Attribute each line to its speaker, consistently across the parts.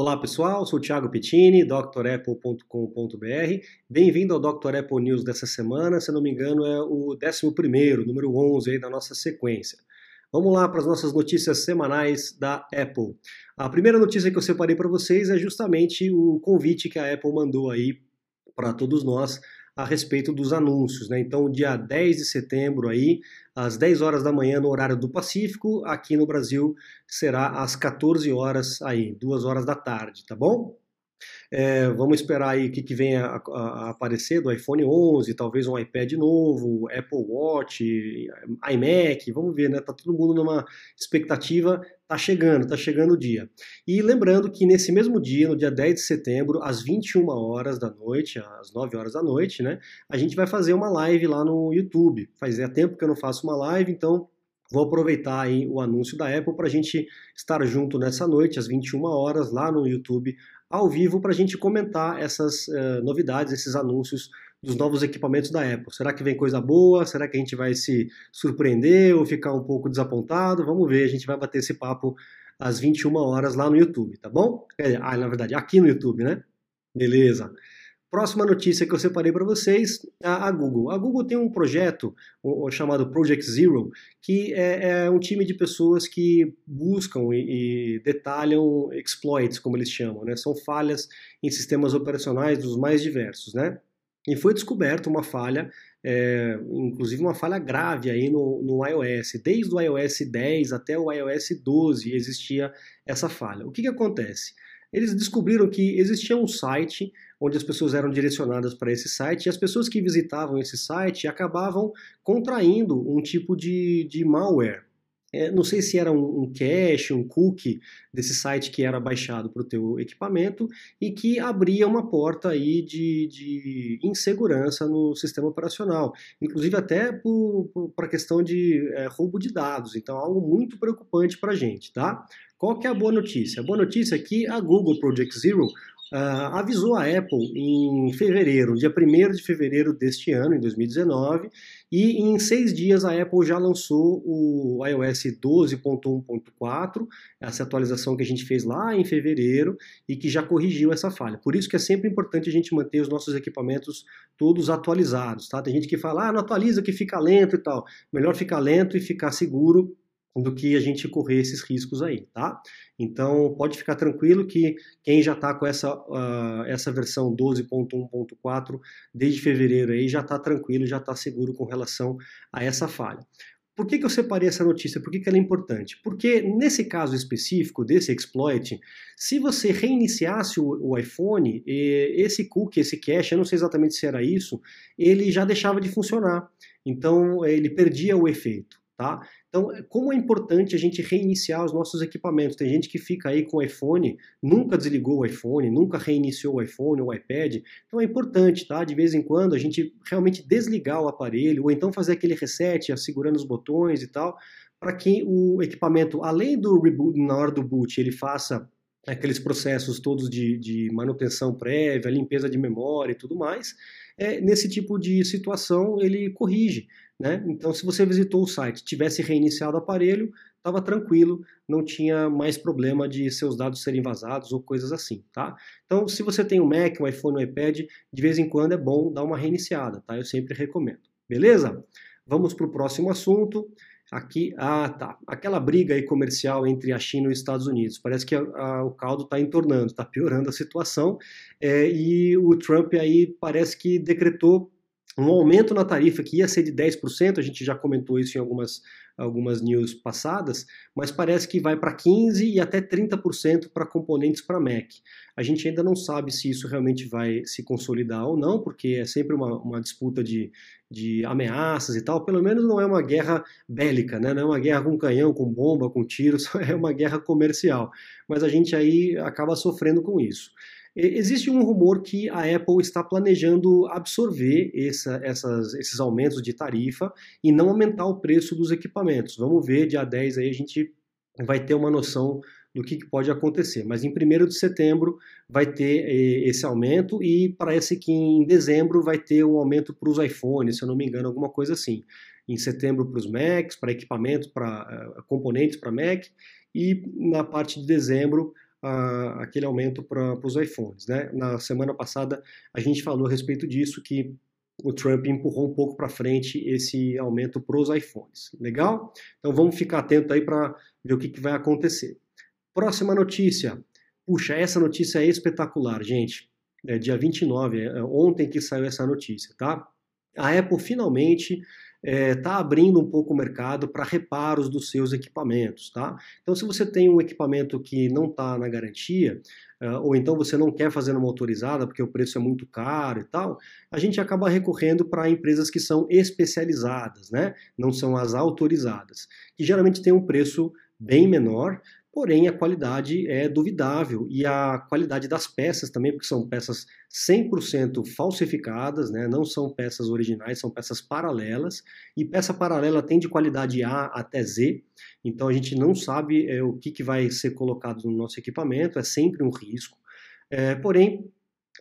Speaker 1: Olá pessoal, sou Thiago Pettini, drapple.com.br. Bem-vindo ao Dr. Apple News dessa semana, se não me engano é o 11º, número 11 aí da nossa sequência. Vamos lá para as nossas notícias semanais da Apple. A primeira notícia que eu separei para vocês é justamente o convite que a Apple mandou aí para todos nós a respeito dos anúncios. Né? Então, dia 10 de setembro, aí, às 10 horas da manhã, no horário do Pacífico, aqui no Brasil será às 14 horas, aí, 2 horas da tarde, tá bom? É, vamos esperar aí o que, que vem a, a, a, aparecer do iPhone 11, talvez um iPad novo, Apple Watch, iMac, vamos ver, né? Tá todo mundo numa expectativa, tá chegando, tá chegando o dia. E lembrando que nesse mesmo dia, no dia 10 de setembro, às 21 horas da noite, às 9 horas da noite, né? A gente vai fazer uma live lá no YouTube. Fazia tempo que eu não faço uma live, então Vou aproveitar aí o anúncio da Apple para a gente estar junto nessa noite, às 21 horas, lá no YouTube, ao vivo, para a gente comentar essas uh, novidades, esses anúncios dos novos equipamentos da Apple. Será que vem coisa boa? Será que a gente vai se surpreender ou ficar um pouco desapontado? Vamos ver, a gente vai bater esse papo às 21 horas lá no YouTube, tá bom? Ah, na verdade, aqui no YouTube, né? Beleza. Próxima notícia que eu separei para vocês, a, Google. A Google tem um projeto chamado Project Zero, que é, é, um time de pessoas que buscam e, e, detalham exploits, como eles chamam, né? São falhas em sistemas operacionais dos mais diversos, né? E foi descoberta uma falha, é, inclusive uma falha grave aí no, no, iOS. Desde o iOS 10 até o iOS 12 existia essa falha. O que, que acontece? Eles descobriram que existia um site onde as pessoas eram direcionadas para esse site e as pessoas que visitavam esse site acabavam contraindo um tipo de, de malware. É, não sei se era um, um, cache, um cookie desse site que era baixado para o teu equipamento e que abria uma porta aí de, de insegurança no sistema operacional, inclusive até para a questão de é, roubo de dados. Então, algo muito preocupante para a gente, tá? Qual que é a boa notícia? A boa notícia é que a Google Project Zero uh, avisou a Apple em fevereiro, dia 1 de fevereiro deste ano, em 2019, e em seis dias a Apple já lançou o iOS 12.1.4, essa atualização que a gente fez lá em fevereiro e que já corrigiu essa falha. Por isso que é sempre importante a gente manter os nossos equipamentos todos atualizados, tá? Tem gente que fala, ah, não atualiza que fica lento e tal. Melhor ficar lento e ficar seguro do que a gente correr esses riscos aí, tá? Então pode ficar tranquilo que quem já está com essa, uh, essa versão 12.1.4 desde fevereiro aí já está tranquilo, já está seguro com relação a essa falha. Por que, que eu separei essa notícia? Por que, que ela é importante? Porque nesse caso específico desse exploit, se você reiniciasse o, o iPhone, esse cookie, esse cache, eu não sei exatamente se era isso, ele já deixava de funcionar. Então ele perdia o efeito. Tá? Então, como é importante a gente reiniciar os nossos equipamentos? Tem gente que fica aí com o iPhone, nunca desligou o iPhone, nunca reiniciou o iPhone ou o iPad. Então é importante, tá? De vez em quando a gente realmente desligar o aparelho, ou então fazer aquele reset, segurando os botões e tal, para que o equipamento, além do reboot, na hora do boot, ele faça aqueles processos todos de, de manutenção prévia, limpeza de memória e tudo mais, é, nesse tipo de situação ele corrige. Né? Então, se você visitou o site, tivesse reiniciado o aparelho, estava tranquilo, não tinha mais problema de seus dados serem vazados ou coisas assim, tá? Então, se você tem um Mac, um iPhone, um iPad, de vez em quando é bom dar uma reiniciada, tá? Eu sempre recomendo. Beleza? Vamos para o próximo assunto. Aqui, ah, tá. Aquela briga aí comercial entre a China e os Estados Unidos. Parece que a, a, o caldo está entornando, está piorando a situação. É, e o Trump aí parece que decretou um aumento na tarifa que ia ser de 10%, a gente já comentou isso em algumas, algumas news passadas, mas parece que vai para 15% e até 30% para componentes para Mac. A gente ainda não sabe se isso realmente vai se consolidar ou não, porque é sempre uma, uma disputa de, de ameaças e tal, pelo menos não é uma guerra bélica, né? não é uma guerra com canhão, com bomba, com tiros, é uma guerra comercial. Mas a gente aí acaba sofrendo com isso. Existe um rumor que a Apple está planejando absorver essa, essas, esses aumentos de tarifa e não aumentar o preço dos equipamentos. Vamos ver, dia 10 aí a gente vai ter uma noção do que, pode acontecer. Mas em 1 de setembro vai ter eh, esse aumento e parece que em dezembro vai ter um aumento para os iPhones, se eu não me engano, alguma coisa assim. Em setembro para os Macs, para equipamentos, para uh, componentes para Mac e na parte de dezembro aquele aumento para os iPhones. Né? Na semana passada a gente falou a respeito disso, que o Trump empurrou um pouco para frente esse aumento para os iPhones. Legal? Então vamos ficar atento aí para ver o que, que vai acontecer. Próxima notícia. Puxa, essa notícia é espetacular, gente. É dia 29, é ontem que saiu essa notícia, tá? A Apple finalmente está é, tá abrindo um pouco o mercado para reparos dos seus equipamentos, tá? Então, se você tem um equipamento que não está na garantia, uh, ou então você não quer fazer uma autorizada porque o preço é muito caro e tal, a gente acaba recorrendo para empresas que são especializadas, né? Não são as autorizadas, que geralmente tem um preço bem menor, porém a qualidade é duvidável e a qualidade das peças também, porque são peças 100% falsificadas, né? não são peças originais, são peças paralelas, e peça paralela tem de qualidade A até Z, então a gente não sabe é, o que, que vai ser colocado no nosso equipamento, é sempre um risco. É, porém,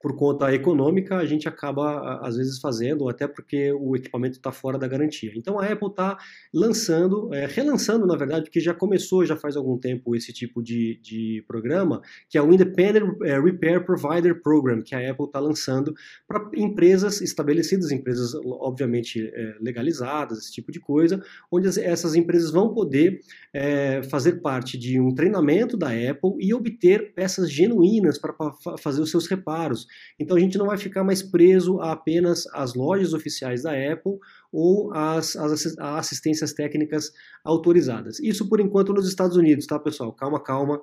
Speaker 1: por conta econômica, a gente acaba, às vezes, fazendo, até porque o equipamento está fora da garantia. Então a Apple está lançando, é, relançando, na verdade, porque já começou já faz algum tempo esse tipo de, de programa, que é o Independent é, Repair Provider Program, que a Apple está lançando para empresas estabelecidas, empresas, obviamente, é, legalizadas, esse tipo de coisa, onde essas empresas vão poder é, fazer parte de um treinamento da Apple e obter peças genuínas para fazer os seus reparos. Então a gente não vai ficar mais preso a apenas as lojas oficiais da Apple ou as, as assistências técnicas autorizadas. Isso por enquanto nos Estados Unidos, tá, pessoal? Calma, calma.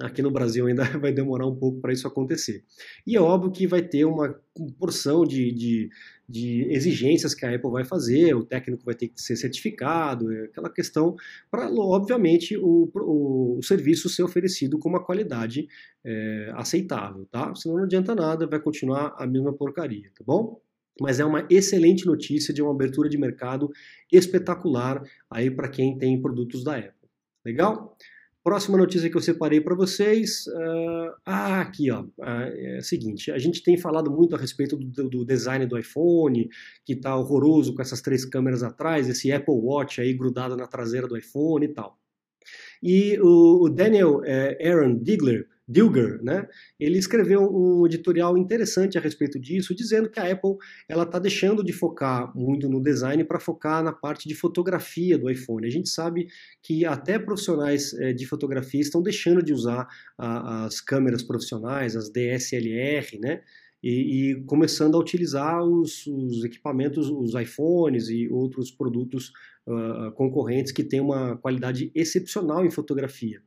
Speaker 1: Aqui no Brasil ainda vai demorar um pouco para isso acontecer. E é óbvio que vai ter uma porção de, de, de, exigências que a Apple vai fazer, o técnico vai ter que ser certificado, é aquela questão para, obviamente, o, o, o, serviço ser oferecido com uma qualidade é, aceitável, tá? Senão não adianta nada, vai continuar a mesma porcaria, tá bom? Mas é uma excelente notícia de uma abertura de mercado espetacular aí para quem tem produtos da Apple. Legal? Próxima notícia que eu separei para vocês. Uh, ah, aqui, ó. Uh, é o seguinte: a gente tem falado muito a respeito do, do design do iPhone, que está horroroso com essas três câmeras atrás, esse Apple Watch aí grudado na traseira do iPhone e tal. E o, o Daniel é, Aaron Digler Dilger, né? Ele escreveu um editorial interessante a respeito disso, dizendo que a Apple ela está deixando de focar muito no design para focar na parte de fotografia do iPhone. A gente sabe que até profissionais é, de fotografia estão deixando de usar as câmeras profissionais, as DSLR, né? E, e começando a utilizar os, os, equipamentos, os iPhones e outros produtos uh, concorrentes que têm uma qualidade excepcional em fotografia.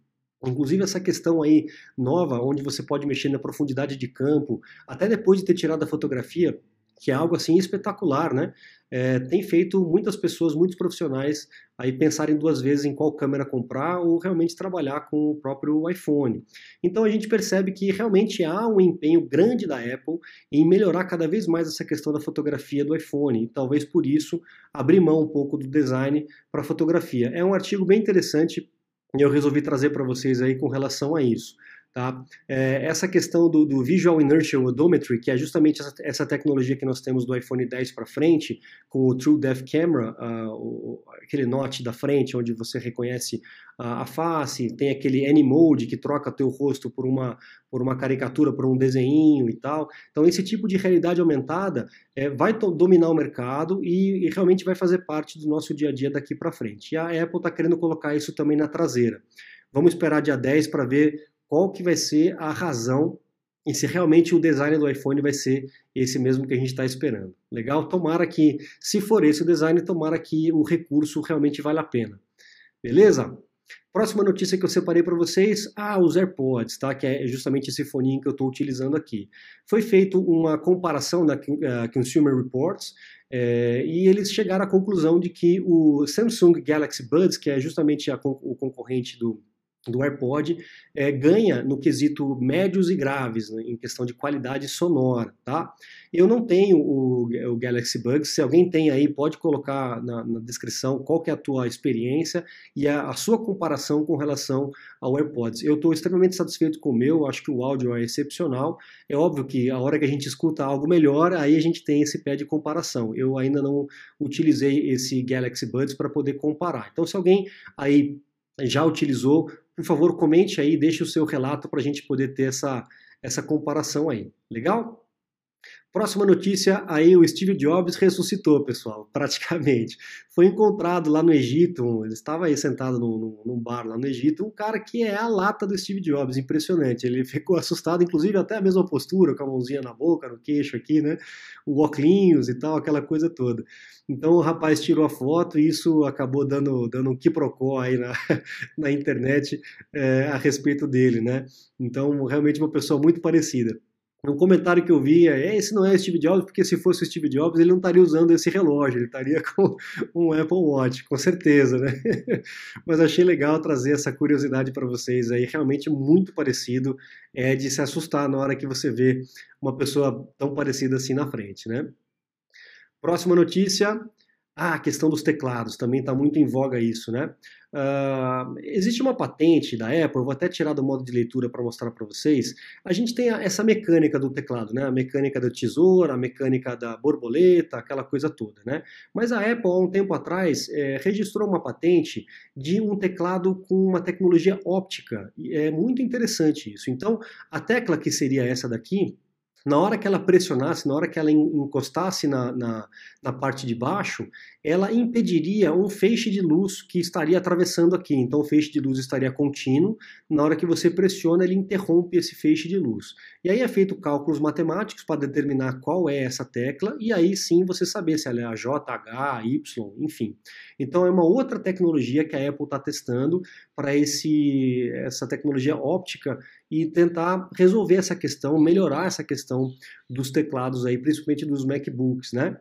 Speaker 1: Inclusive essa questão aí nova, onde você pode mexer na profundidade de campo, até depois de ter tirado a fotografia, que é algo assim espetacular, né? É, tem feito muitas pessoas, muitos profissionais aí pensarem duas vezes em qual câmera comprar ou realmente trabalhar com o próprio iPhone. Então a gente percebe que realmente há um empenho grande da Apple em melhorar cada vez mais essa questão da fotografia do iPhone. E talvez por isso abrir mão um pouco do design para fotografia. É um artigo bem interessante e eu resolvi trazer para vocês aí com relação a isso. Tá? É, essa questão do, do, Visual Inertial Odometry, que é justamente essa, essa, tecnologia que nós temos do iPhone 10 para frente, com o True Depth Camera, uh, o, aquele note da frente onde você reconhece a, a face, tem aquele Mode que troca teu rosto por uma, por uma caricatura, por um desenho e tal. Então esse tipo de realidade aumentada é, vai dominar o mercado e, e realmente vai fazer parte do nosso dia a dia daqui para frente. E a Apple está querendo colocar isso também na traseira. Vamos esperar dia 10 para ver qual que vai ser a razão e se realmente o design do iPhone vai ser esse mesmo que a gente está esperando. Legal? Tomara que, se for esse o design, tomara que o recurso realmente vale a pena. Beleza? Próxima notícia que eu separei para vocês, ah, os AirPods, tá? Que é justamente esse fone que eu estou utilizando aqui. Foi feita uma comparação na uh, Consumer Reports é, e eles chegaram à conclusão de que o Samsung Galaxy Buds, que é justamente a, o concorrente do do AirPod é, ganha no quesito médios e graves, né, em questão de qualidade sonora, tá? Eu não tenho o, o Galaxy Buds, se alguém tem aí, pode colocar na, na descrição qual que é a tua experiência e a, a, sua comparação com relação ao AirPods. Eu estou extremamente satisfeito com o meu, acho que o áudio é excepcional. É óbvio que a hora que a gente escuta algo melhor, aí a gente tem esse pé de comparação. Eu ainda não utilizei esse Galaxy Buds para poder comparar. Então, se alguém aí já utilizou, por favor, comente aí, deixe o seu relato para a gente poder ter essa, essa comparação aí. Legal? Próxima notícia, aí o Steve Jobs ressuscitou, pessoal, praticamente. Foi encontrado lá no Egito, ele estava aí sentado num, num, bar lá no Egito, um cara que é a lata do Steve Jobs, impressionante. Ele ficou assustado, inclusive até a mesma postura, com a mãozinha na boca, no queixo aqui, né? O óculos e tal, aquela coisa toda. Então o rapaz tirou a foto e isso acabou dando, dando um quiprocó aí na, na internet é, a respeito dele, né? Então, realmente uma pessoa muito parecida. Um comentário que eu vi é: esse não é o Steve Jobs, porque se fosse o Steve Jobs, ele não estaria usando esse relógio, ele estaria com um Apple Watch, com certeza, né? Mas achei legal trazer essa curiosidade para vocês aí, realmente muito parecido, é de se assustar na hora que você vê uma pessoa tão parecida assim na frente, né? Próxima notícia: ah, a questão dos teclados, também está muito em voga isso, né? Uh, existe uma patente da Apple, vou até tirar do modo de leitura para mostrar para vocês. A gente tem essa mecânica do teclado, né? A mecânica da tesoura, a mecânica da borboleta, aquela coisa toda, né? Mas a Apple, há um tempo atrás, é, registrou uma patente de um teclado com uma tecnologia óptica. E é muito interessante isso. Então, a tecla que seria essa daqui, na hora que ela pressionasse, na hora que ela encostasse na, na, na, parte de baixo, ela impediria um feixe de luz que estaria atravessando aqui. Então o feixe de luz estaria contínuo, na hora que você pressiona, ele interrompe esse feixe de luz. E aí é feito cálculos matemáticos para determinar qual é essa tecla, e aí sim você saber se ela é a J, H, Y, enfim. Então é uma outra tecnologia que a Apple está testando para essa tecnologia óptica e tentar resolver essa questão, melhorar essa questão dos teclados aí, principalmente dos MacBooks, né?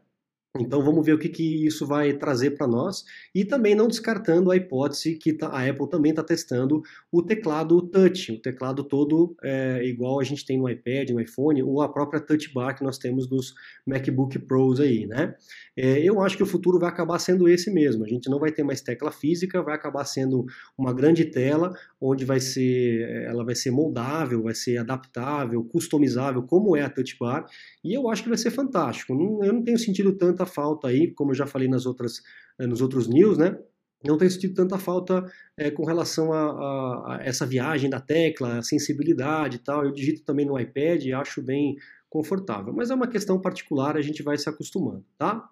Speaker 1: Então vamos ver o que, que isso vai trazer para nós e também não descartando a hipótese que tá, a Apple também está testando o teclado touch, o teclado todo é, igual a gente tem no iPad, no iPhone ou a própria touch bar que nós temos nos MacBook Pros aí, né? É, eu acho que o futuro vai acabar sendo esse mesmo. A gente não vai ter mais tecla física, vai acabar sendo uma grande tela onde vai ser, ela vai ser moldável, vai ser adaptável, customizável, como é a touch bar. E eu acho que vai ser fantástico. Eu não tenho sentido tanto tanta falta aí, como eu já falei nas outras, eh, nos outros news, né? Não tenho sentido tanta falta é, com relação a, a, a, essa viagem da tecla, a sensibilidade e tal. Eu digito também no iPad e acho bem confortável. Mas é uma questão particular, a gente vai se acostumando, tá?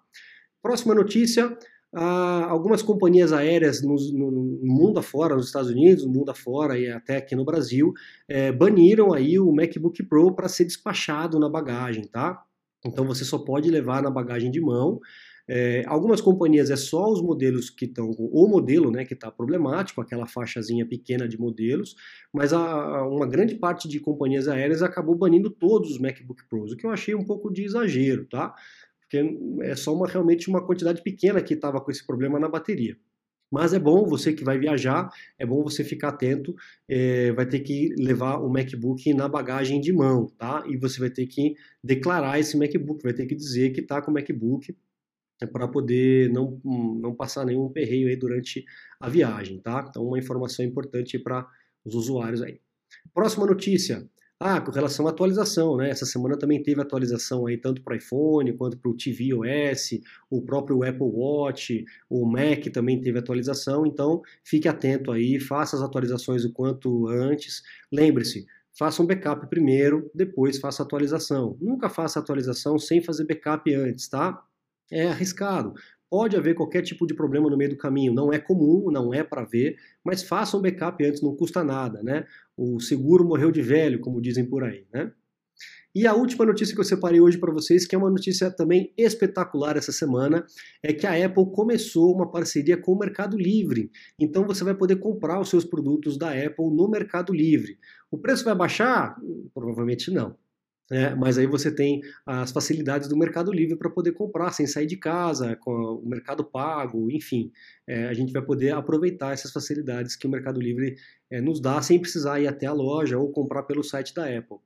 Speaker 1: Próxima notícia. Ah, algumas companhias aéreas no, no, no, mundo afora, nos Estados Unidos, no mundo afora e até aqui no Brasil, é, baniram aí o MacBook Pro para ser despachado na bagagem, tá? Então você só pode levar na bagagem de mão. É, algumas companhias é só os modelos que estão o modelo, né, que está problemático, aquela faixazinha pequena de modelos, mas a, uma grande parte de companhias aéreas acabou banindo todos os MacBook Pros, o que eu achei um pouco de exagero, tá? Porque é só uma, realmente uma quantidade pequena que estava com esse problema na bateria. Mas é bom, você que vai viajar, é bom você ficar atento, é, vai ter que levar o MacBook na bagagem de mão, tá? E você vai ter que declarar esse MacBook, vai ter que dizer que está com o MacBook é para poder não, não passar nenhum perreio aí durante a viagem, tá? Então, uma informação importante para os usuários aí. Próxima notícia. Ah, com relação à atualização, né? Essa semana também teve atualização aí tanto para iPhone quanto para o tvOS, o próprio Apple Watch, o Mac também teve atualização, então fique atento aí, faça as atualizações o quanto antes. Lembre-se, faça um backup primeiro, depois faça a atualização. Nunca faça atualização sem fazer backup antes, tá? É arriscado. Pode haver qualquer tipo de problema no meio do caminho, não é comum, não é para ver, mas faça um backup antes, não custa nada, né? O seguro morreu de velho, como dizem por aí, né? E a última notícia que eu separei hoje para vocês, que é uma notícia também espetacular essa semana, é que a Apple começou uma parceria com o Mercado Livre. Então você vai poder comprar os seus produtos da Apple no Mercado Livre. O preço vai baixar? Provavelmente não. É, mas aí você tem as facilidades do Mercado Livre para poder comprar sem sair de casa, com o Mercado Pago, enfim. É, a gente vai poder aproveitar essas facilidades que o Mercado Livre é, nos dá sem precisar ir até a loja ou comprar pelo site da Apple.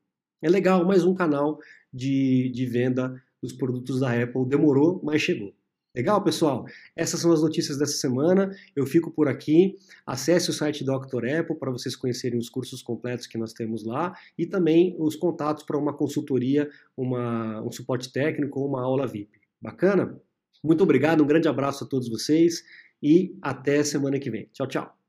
Speaker 1: É legal, mais um canal de, de venda dos produtos da Apple. Demorou, mas chegou. Legal, pessoal? Essas são as notícias dessa semana. Eu fico por aqui. Acesse o site Dr. Apple para vocês conhecerem os cursos completos que nós temos lá e também os contatos para uma consultoria, uma, um suporte técnico ou uma aula VIP. Bacana? Muito obrigado, um grande abraço a todos vocês e até semana que vem. Tchau, tchau.